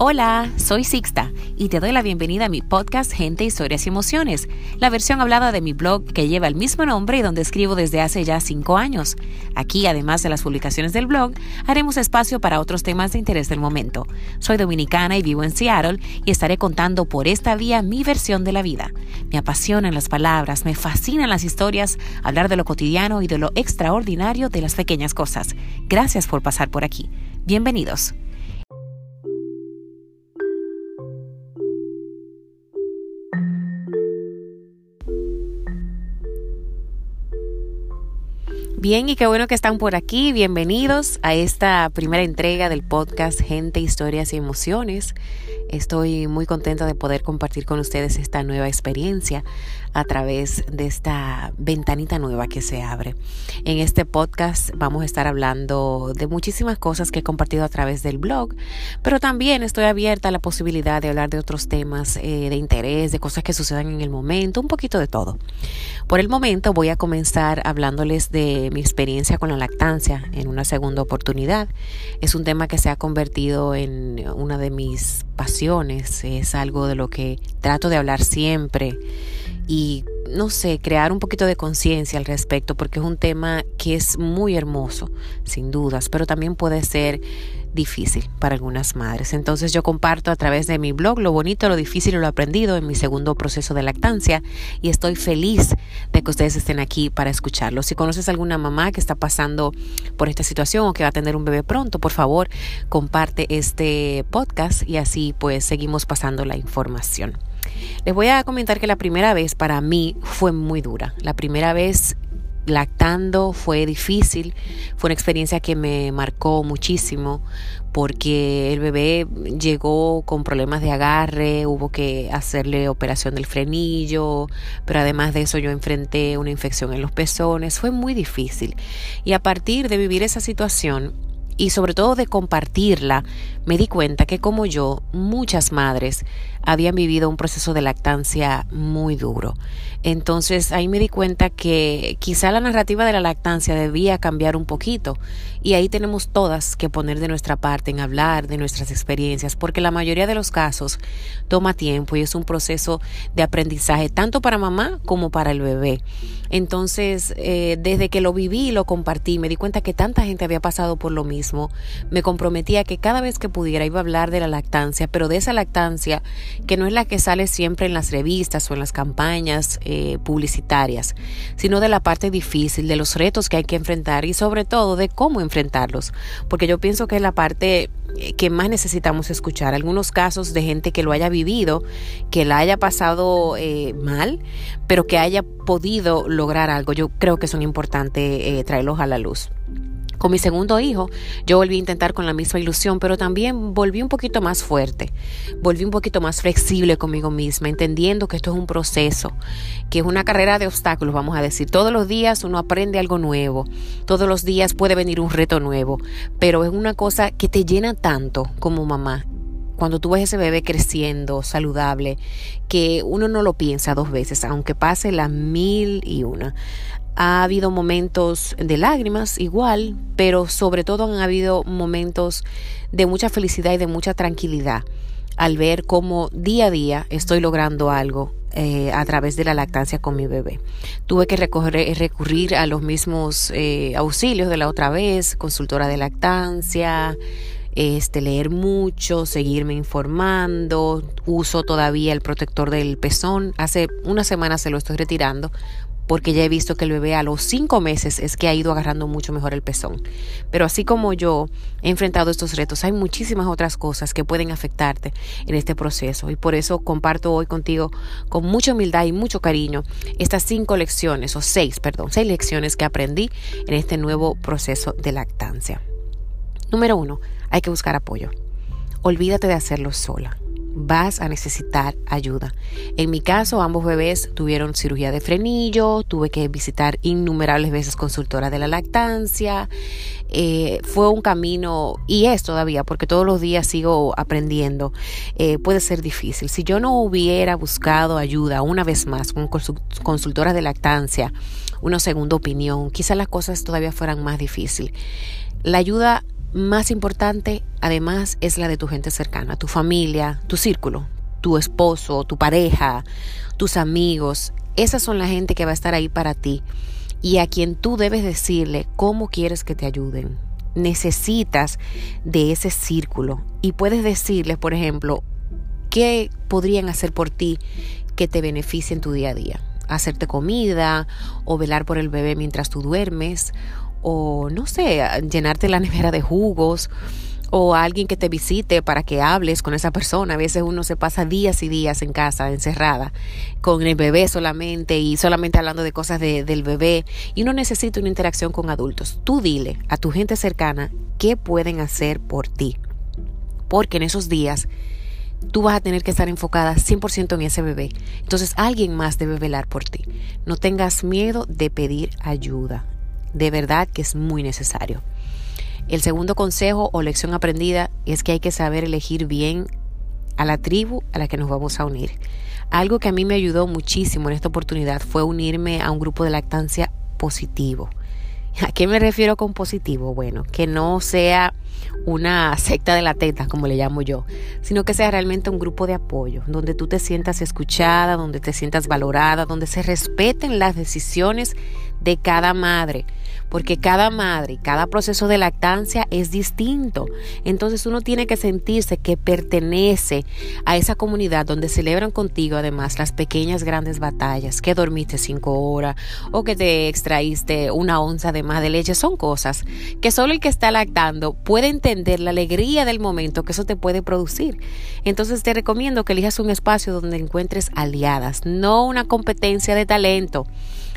Hola, soy Sixta y te doy la bienvenida a mi podcast Gente, Historias y Emociones, la versión hablada de mi blog que lleva el mismo nombre y donde escribo desde hace ya cinco años. Aquí, además de las publicaciones del blog, haremos espacio para otros temas de interés del momento. Soy dominicana y vivo en Seattle y estaré contando por esta vía mi versión de la vida. Me apasionan las palabras, me fascinan las historias, hablar de lo cotidiano y de lo extraordinario de las pequeñas cosas. Gracias por pasar por aquí. Bienvenidos. Bien, y qué bueno que están por aquí. Bienvenidos a esta primera entrega del podcast Gente, Historias y Emociones. Estoy muy contenta de poder compartir con ustedes esta nueva experiencia a través de esta ventanita nueva que se abre. En este podcast vamos a estar hablando de muchísimas cosas que he compartido a través del blog, pero también estoy abierta a la posibilidad de hablar de otros temas eh, de interés, de cosas que sucedan en el momento, un poquito de todo. Por el momento voy a comenzar hablándoles de mi experiencia con la lactancia en una segunda oportunidad. Es un tema que se ha convertido en una de mis pasiones, es algo de lo que trato de hablar siempre y no sé, crear un poquito de conciencia al respecto, porque es un tema que es muy hermoso, sin dudas, pero también puede ser difícil para algunas madres. Entonces yo comparto a través de mi blog lo bonito, lo difícil y lo aprendido en mi segundo proceso de lactancia y estoy feliz de que ustedes estén aquí para escucharlo. Si conoces alguna mamá que está pasando por esta situación o que va a tener un bebé pronto, por favor, comparte este podcast y así pues seguimos pasando la información. Les voy a comentar que la primera vez para mí fue muy dura. La primera vez lactando fue difícil, fue una experiencia que me marcó muchísimo porque el bebé llegó con problemas de agarre, hubo que hacerle operación del frenillo, pero además de eso yo enfrenté una infección en los pezones, fue muy difícil. Y a partir de vivir esa situación, y sobre todo de compartirla, me di cuenta que como yo, muchas madres habían vivido un proceso de lactancia muy duro. Entonces ahí me di cuenta que quizá la narrativa de la lactancia debía cambiar un poquito y ahí tenemos todas que poner de nuestra parte en hablar de nuestras experiencias porque la mayoría de los casos toma tiempo y es un proceso de aprendizaje tanto para mamá como para el bebé. Entonces eh, desde que lo viví y lo compartí me di cuenta que tanta gente había pasado por lo mismo. Me comprometía que cada vez que pudiera iba a hablar de la lactancia, pero de esa lactancia que no es la que sale siempre en las revistas o en las campañas eh, publicitarias, sino de la parte difícil, de los retos que hay que enfrentar y sobre todo de cómo enfrentarlos, porque yo pienso que es la parte eh, que más necesitamos escuchar. Algunos casos de gente que lo haya vivido, que la haya pasado eh, mal, pero que haya podido lograr algo. Yo creo que son importantes traerlos a la luz. Con mi segundo hijo, yo volví a intentar con la misma ilusión, pero también volví un poquito más fuerte, volví un poquito más flexible conmigo misma, entendiendo que esto es un proceso, que es una carrera de obstáculos, vamos a decir. Todos los días uno aprende algo nuevo, todos los días puede venir un reto nuevo, pero es una cosa que te llena tanto como mamá cuando tú ves ese bebé creciendo, saludable, que uno no lo piensa dos veces, aunque pase las mil y una. Ha habido momentos de lágrimas igual, pero sobre todo han habido momentos de mucha felicidad y de mucha tranquilidad al ver cómo día a día estoy logrando algo eh, a través de la lactancia con mi bebé. Tuve que recurrir a los mismos eh, auxilios de la otra vez, consultora de lactancia, este, leer mucho, seguirme informando, uso todavía el protector del pezón. Hace una semana se lo estoy retirando porque ya he visto que el bebé a los cinco meses es que ha ido agarrando mucho mejor el pezón. Pero así como yo he enfrentado estos retos, hay muchísimas otras cosas que pueden afectarte en este proceso y por eso comparto hoy contigo con mucha humildad y mucho cariño estas cinco lecciones, o seis, perdón, seis lecciones que aprendí en este nuevo proceso de lactancia. Número uno, hay que buscar apoyo. Olvídate de hacerlo sola vas a necesitar ayuda. En mi caso, ambos bebés tuvieron cirugía de frenillo, tuve que visitar innumerables veces consultora de la lactancia. Eh, fue un camino, y es todavía, porque todos los días sigo aprendiendo, eh, puede ser difícil. Si yo no hubiera buscado ayuda una vez más con consultoras de lactancia, una segunda opinión, quizás las cosas todavía fueran más difíciles. La ayuda más importante, además, es la de tu gente cercana, tu familia, tu círculo, tu esposo, tu pareja, tus amigos. Esas son la gente que va a estar ahí para ti y a quien tú debes decirle cómo quieres que te ayuden. Necesitas de ese círculo y puedes decirles, por ejemplo, qué podrían hacer por ti que te beneficie en tu día a día. Hacerte comida o velar por el bebé mientras tú duermes o no sé, llenarte la nevera de jugos o alguien que te visite para que hables con esa persona. A veces uno se pasa días y días en casa encerrada con el bebé solamente y solamente hablando de cosas del bebé y uno necesita una interacción con adultos. Tú dile a tu gente cercana qué pueden hacer por ti. Porque en esos días tú vas a tener que estar enfocada 100% en ese bebé. Entonces alguien más debe velar por ti. No tengas miedo de pedir ayuda. De verdad que es muy necesario. El segundo consejo o lección aprendida es que hay que saber elegir bien a la tribu a la que nos vamos a unir. Algo que a mí me ayudó muchísimo en esta oportunidad fue unirme a un grupo de lactancia positivo. ¿A qué me refiero con positivo? Bueno, que no sea una secta de la teta, como le llamo yo, sino que sea realmente un grupo de apoyo, donde tú te sientas escuchada, donde te sientas valorada, donde se respeten las decisiones de cada madre, porque cada madre cada proceso de lactancia es distinto. Entonces uno tiene que sentirse que pertenece a esa comunidad donde celebran contigo además las pequeñas grandes batallas, que dormiste cinco horas o que te extraíste una onza de más de leche. Son cosas que solo el que está lactando puede entender la alegría del momento que eso te puede producir. Entonces te recomiendo que elijas un espacio donde encuentres aliadas, no una competencia de talento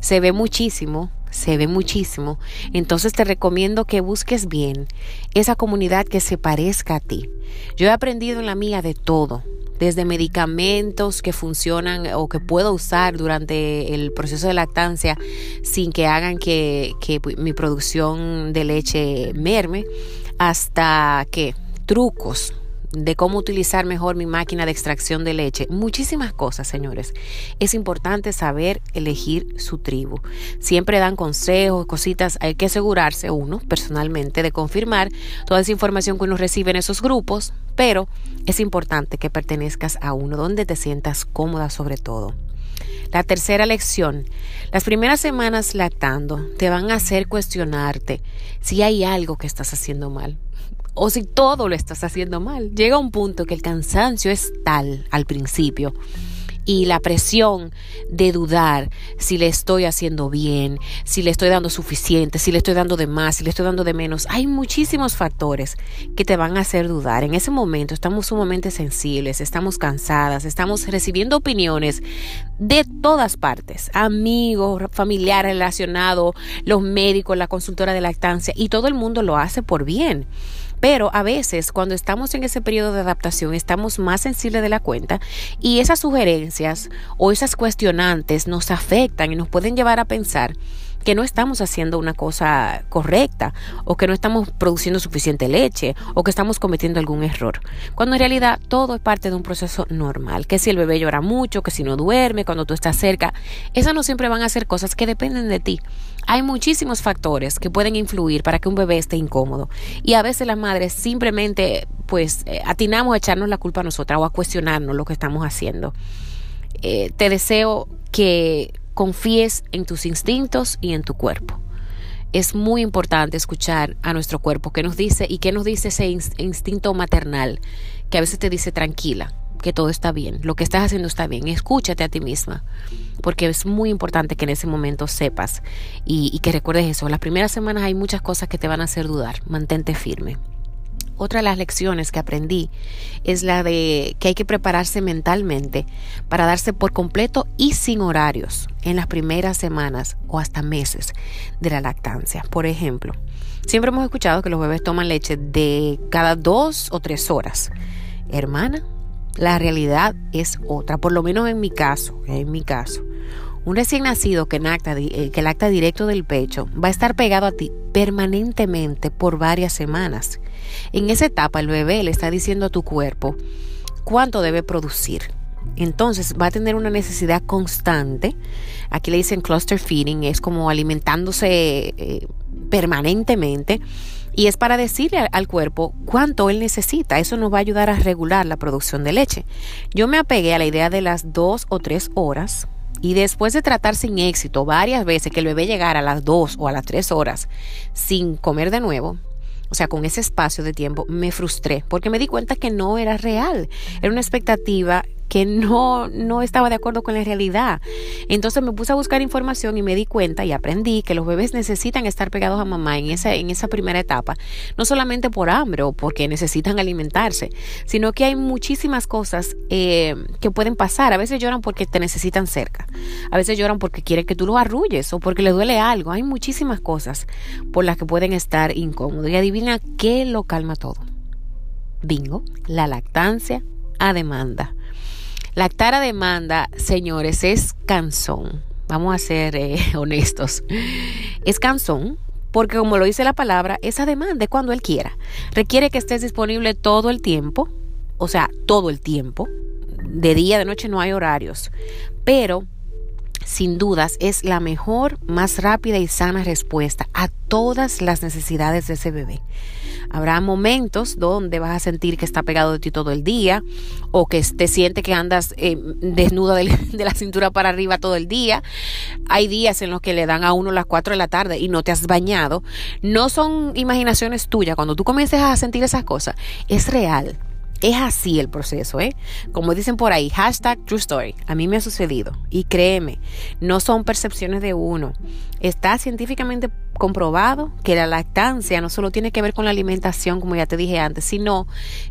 se ve muchísimo, se ve muchísimo. Entonces te recomiendo que busques bien esa comunidad que se parezca a ti. Yo he aprendido en la mía de todo, desde medicamentos que funcionan o que puedo usar durante el proceso de lactancia sin que hagan que, que mi producción de leche merme, hasta que trucos de cómo utilizar mejor mi máquina de extracción de leche, muchísimas cosas, señores. Es importante saber elegir su tribu. Siempre dan consejos, cositas, hay que asegurarse uno personalmente de confirmar toda esa información que uno recibe en esos grupos, pero es importante que pertenezcas a uno donde te sientas cómoda sobre todo. La tercera lección. Las primeras semanas lactando te van a hacer cuestionarte si hay algo que estás haciendo mal o si todo lo estás haciendo mal. Llega un punto que el cansancio es tal al principio y la presión de dudar si le estoy haciendo bien, si le estoy dando suficiente, si le estoy dando de más, si le estoy dando de menos. Hay muchísimos factores que te van a hacer dudar. En ese momento estamos sumamente sensibles, estamos cansadas, estamos recibiendo opiniones de todas partes, amigos, familiares relacionados, los médicos, la consultora de lactancia y todo el mundo lo hace por bien. Pero a veces cuando estamos en ese periodo de adaptación estamos más sensibles de la cuenta y esas sugerencias o esas cuestionantes nos afectan y nos pueden llevar a pensar que no estamos haciendo una cosa correcta o que no estamos produciendo suficiente leche o que estamos cometiendo algún error. Cuando en realidad todo es parte de un proceso normal, que si el bebé llora mucho, que si no duerme, cuando tú estás cerca, esas no siempre van a ser cosas que dependen de ti. Hay muchísimos factores que pueden influir para que un bebé esté incómodo y a veces las madres simplemente pues eh, atinamos a echarnos la culpa a nosotras o a cuestionarnos lo que estamos haciendo. Eh, te deseo que confíes en tus instintos y en tu cuerpo. Es muy importante escuchar a nuestro cuerpo qué nos dice y qué nos dice ese instinto maternal que a veces te dice tranquila, que todo está bien, lo que estás haciendo está bien, escúchate a ti misma, porque es muy importante que en ese momento sepas y, que recuerdes eso. Las primeras semanas hay muchas cosas que te van a hacer dudar, mantente firme. Otra de las lecciones que aprendí es la de que hay que prepararse mentalmente para darse por completo y sin horarios en las primeras semanas o hasta meses de la lactancia. Por ejemplo, siempre hemos escuchado que los bebés toman leche de cada dos o tres horas. Hermana, la realidad es otra, por lo menos en mi caso, en mi caso. Un recién nacido que, lacta, eh, que lacta directo del pecho va a estar pegado a ti permanentemente por varias semanas. En esa etapa el bebé le está diciendo a tu cuerpo cuánto debe producir. Entonces va a tener una necesidad constante. Aquí le dicen cluster feeding, es como alimentándose eh, permanentemente Y es para decirle al, cuerpo cuánto él necesita. Eso nos va a ayudar a regular la producción de leche. Yo me apegué a la idea de las dos o tres horas. Y después de tratar sin éxito varias veces que el bebé llegara a las dos o a las tres horas sin comer de nuevo, o sea, con ese espacio de tiempo, me frustré porque me di cuenta que no era real. Era una expectativa que no, no estaba de acuerdo con la realidad. Entonces me puse a buscar información y me di cuenta y aprendí que los bebés necesitan estar pegados a mamá en esa, en esa primera etapa, no solamente por hambre o porque necesitan alimentarse, sino que hay muchísimas cosas eh, que pueden pasar. A veces lloran porque te necesitan cerca, a veces lloran porque quieren que tú los arrulles o porque les duele algo. Hay muchísimas cosas por las que pueden estar incómodos. Y adivina qué lo calma todo. Bingo, la lactancia a demanda. Lactar a demanda, señores, es cansón. Vamos a ser eh, honestos. Es cansón porque como lo dice la palabra, esa demanda es cuando él quiera. Requiere que estés disponible todo el tiempo, o sea, todo el tiempo. De día, de noche no hay horarios. Pero sin dudas es la mejor, más rápida y sana respuesta a todas las necesidades de ese bebé. Habrá momentos donde vas a sentir que está pegado de ti todo el día o que te siente que andas eh, desnuda de, la cintura para arriba todo el día. Hay días en los que le dan a uno las 4 de la tarde y no te has bañado. No son imaginaciones tuyas. Cuando tú comiences a sentir esas cosas, es real. Es así el proceso, ¿eh? Como dicen por ahí, hashtag true story. A mí me ha sucedido. Y créeme, no son percepciones de uno. Está científicamente comprobado que la lactancia no solo tiene que ver con la alimentación, como ya te dije antes, sino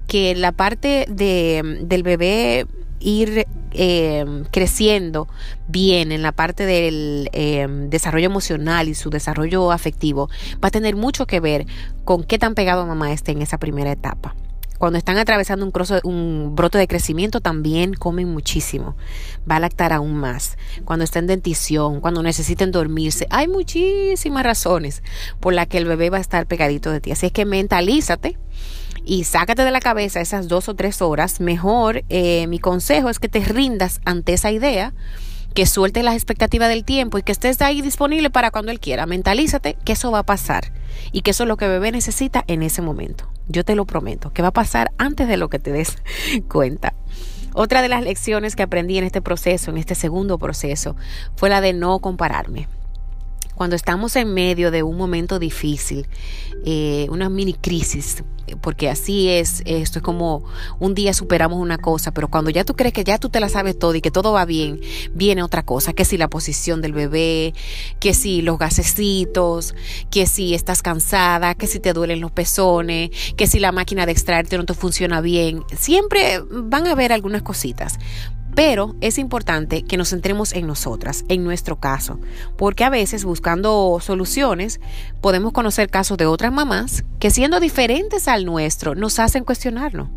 que la parte de, del bebé ir eh, creciendo bien en la parte del eh, desarrollo emocional y su desarrollo afectivo va a tener mucho que ver con qué tan pegado mamá esté en esa primera etapa. Cuando están atravesando un, un brote de crecimiento también comen muchísimo. Va a lactar aún más. Cuando está en dentición, cuando necesiten dormirse. Hay muchísimas razones por las que el bebé va a estar pegadito de ti. Así es que mentalízate y sácate de la cabeza esas dos o tres horas. Mejor, eh, mi consejo es que te rindas ante esa idea que suelte las expectativas del tiempo y que estés ahí disponible para cuando él quiera. Mentalízate que eso va a pasar y que eso es lo que bebé necesita en ese momento. Yo te lo prometo, que va a pasar antes de lo que te des cuenta. Otra de las lecciones que aprendí en este proceso, en este segundo proceso, fue la de no compararme cuando estamos en medio de un momento difícil, eh, una mini crisis, porque así es, esto es como un día superamos una cosa, pero cuando ya tú crees que ya tú te la sabes todo y que todo va bien, viene otra cosa, que si la posición del bebé, que si los gasecitos, que si estás cansada, que si te duelen los pezones, que si la máquina de extraerte no te funciona bien, siempre van a haber algunas cositas. Pero es importante que nos centremos en nosotras, en nuestro caso, porque a veces buscando soluciones podemos conocer casos de otras mamás que siendo diferentes al nuestro nos hacen cuestionarnos.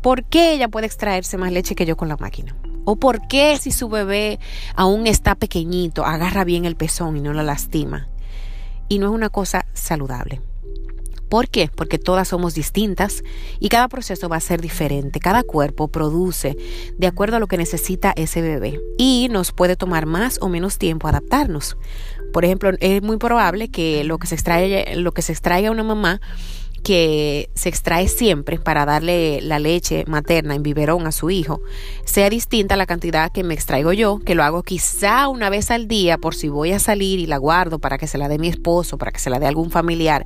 ¿Por qué ella puede extraerse más leche que yo con la máquina? ¿O por qué si su bebé aún está pequeñito agarra bien el pezón y no lo lastima? Y no es una cosa saludable. ¿Por qué? Porque todas somos distintas y cada proceso va a ser diferente. Cada cuerpo produce de acuerdo a lo que necesita ese bebé y nos puede tomar más o menos tiempo adaptarnos. Por ejemplo, es muy probable que lo que se extrae, lo que se extraiga una mamá que se extrae siempre para darle la leche materna en biberón a su hijo sea distinta a la cantidad que me extraigo yo, que lo hago quizá una vez al día por si voy a salir y la guardo para que se la dé mi esposo, para que se la dé algún familiar,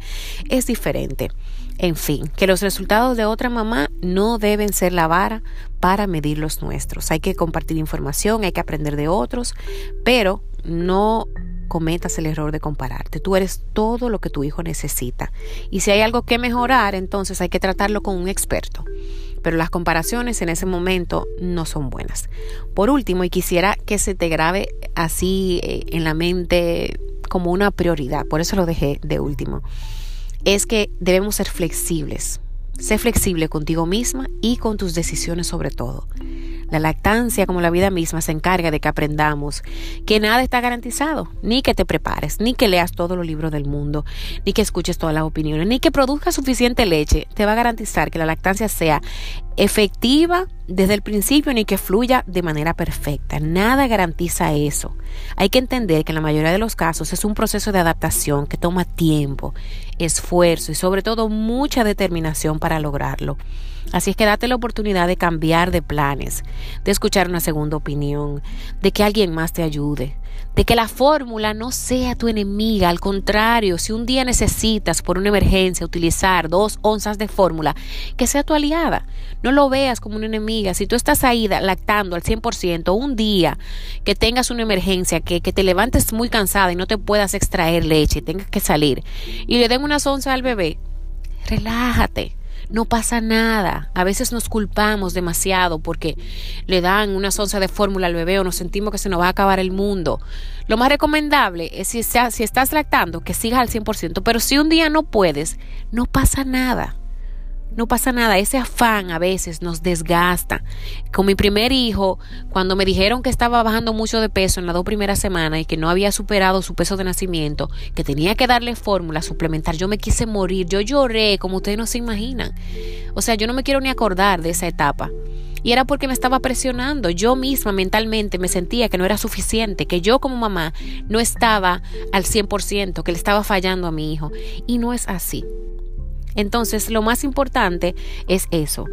es diferente. En fin, que los resultados de otra mamá no deben ser la vara para medir los nuestros. Hay que compartir información, hay que aprender de otros, pero no cometas el error de compararte. Tú eres todo lo que tu hijo necesita. Y si hay algo que mejorar, entonces hay que tratarlo con un experto. Pero las comparaciones en ese momento no son buenas. Por último, y quisiera que se te grabe así eh, en la mente como una prioridad, por eso lo dejé de último, es que debemos ser flexibles. Sé flexible contigo misma y con tus decisiones sobre todo. La lactancia, como la vida misma, se encarga de que aprendamos que nada está garantizado, ni que te prepares, ni que leas todos los libros del mundo, ni que escuches todas las opiniones, ni que produzcas suficiente leche, te va a garantizar que la lactancia sea efectiva desde el principio ni que fluya de manera perfecta. Nada garantiza eso. Hay que entender que en la mayoría de los casos es un proceso de adaptación que toma tiempo, esfuerzo y sobre todo mucha determinación para lograrlo. Así es que date la oportunidad de cambiar de planes, de escuchar una segunda opinión, de que alguien más te ayude, de que la fórmula no sea tu enemiga, al contrario, si un día necesitas por una emergencia utilizar dos onzas de fórmula, que sea tu aliada, no lo veas como una enemiga, si tú estás ahí lactando al 100%, un día que tengas una emergencia, que, que te levantes muy cansada y no te puedas extraer leche y tengas que salir y le den unas onzas al bebé, relájate no pasa nada. A veces nos culpamos demasiado porque le dan una onzas de fórmula al bebé o nos sentimos que se nos va a acabar el mundo. Lo más recomendable es si, si estás lactando que sigas al 100%, pero si un día no puedes, no pasa nada. No pasa nada, ese afán a veces nos desgasta. Con mi primer hijo, cuando me dijeron que estaba bajando mucho de peso en las dos primeras semanas y que no había superado su peso de nacimiento, que tenía que darle fórmula, suplementar, yo me quise morir, yo lloré como ustedes no se imaginan. O sea, yo no me quiero ni acordar de esa etapa. Y era porque me estaba presionando. Yo misma mentalmente me sentía que no era suficiente, que yo como mamá no estaba al 100%, que le estaba fallando a mi hijo. Y no es así. Entonces, lo más importante es eso,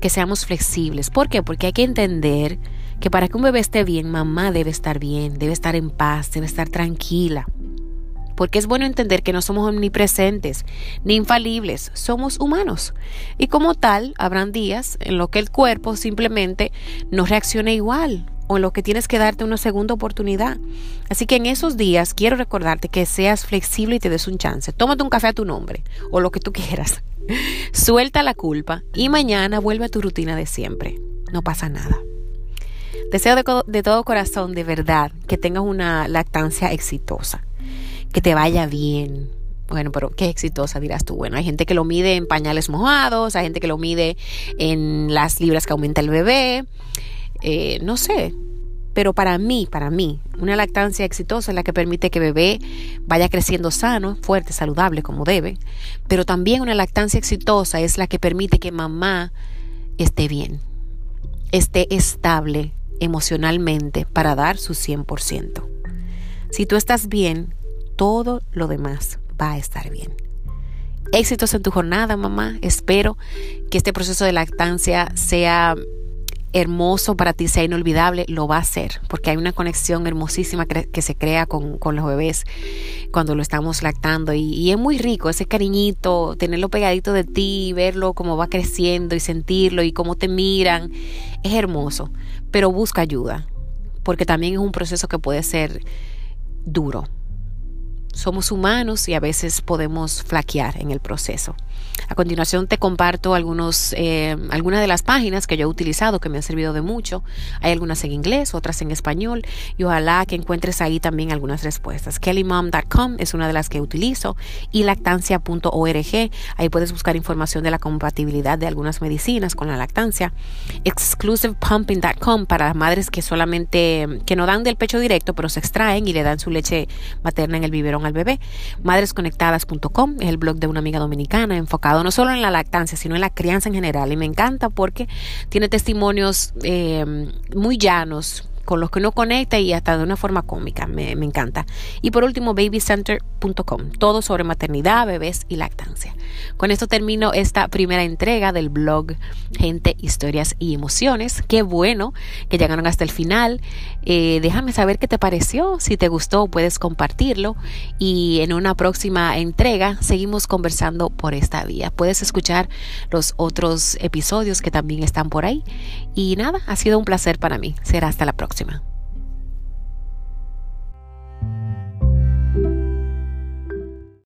que seamos flexibles. ¿Por qué? Porque hay que entender que para que un bebé esté bien, mamá debe estar bien, debe estar en paz, debe estar tranquila. Porque es bueno entender que no somos omnipresentes ni infalibles, somos humanos. Y como tal, habrán días en los que el cuerpo simplemente no reacciona igual o en lo que tienes que darte una segunda oportunidad. Así que en esos días quiero recordarte que seas flexible y te des un chance. Tómate un café a tu nombre o lo que tú quieras. Suelta la culpa y mañana vuelve a tu rutina de siempre. No pasa nada. Deseo de, de todo corazón, de verdad, que tengas una lactancia exitosa, que te vaya bien, bueno, pero qué exitosa dirás tú. Bueno, hay gente que lo mide en pañales mojados, hay gente que lo mide en las libras que aumenta el bebé, eh, no sé, pero para mí, para mí, una lactancia exitosa es la que permite que bebé vaya creciendo sano, fuerte, saludable como debe, pero también una lactancia exitosa es la que permite que mamá esté bien, esté estable emocionalmente para dar su 100%. Si tú estás bien, todo lo demás va a estar bien. Éxitos en tu jornada, mamá. Espero que este proceso de lactancia sea hermoso para ti sea inolvidable, lo va a ser, porque hay una conexión hermosísima que se crea con, los bebés cuando lo estamos lactando. Y, es muy rico ese cariñito, tenerlo pegadito de ti, verlo cómo va creciendo y sentirlo y cómo te miran, es hermoso, pero busca ayuda, porque también es un proceso que puede ser duro. Somos humanos y a veces podemos flaquear en el proceso. A continuación te comparto algunos, eh, algunas de las páginas que yo he utilizado que me han servido de mucho. Hay algunas en inglés, otras en español y ojalá que encuentres ahí también algunas respuestas. kellymom.com es una de las que utilizo y lactancia.org. Ahí puedes buscar información de la compatibilidad de algunas medicinas con la lactancia. Exclusivepumping.com para las madres que solamente, que no dan del pecho directo, pero se extraen y le dan su leche materna en el biberón al bebé. Madresconectadas.com es el blog de una amiga dominicana no solo en la lactancia, sino en la crianza en general. Y me encanta porque tiene testimonios eh, muy llanos, con los que uno conecta y hasta de una forma cómica. Me, encanta. Y por último, babycenter.com. Todo sobre maternidad, bebés y lactancia. Con esto termino esta primera entrega del blog Gente, Historias y Emociones. Qué bueno que llegaron hasta el final. Eh, déjame saber qué te pareció. Si te gustó, puedes compartirlo. Y en una próxima entrega seguimos conversando por esta vía. Puedes escuchar los otros episodios que también están por ahí. Y nada, ha sido un placer para mí. Será hasta la próxima.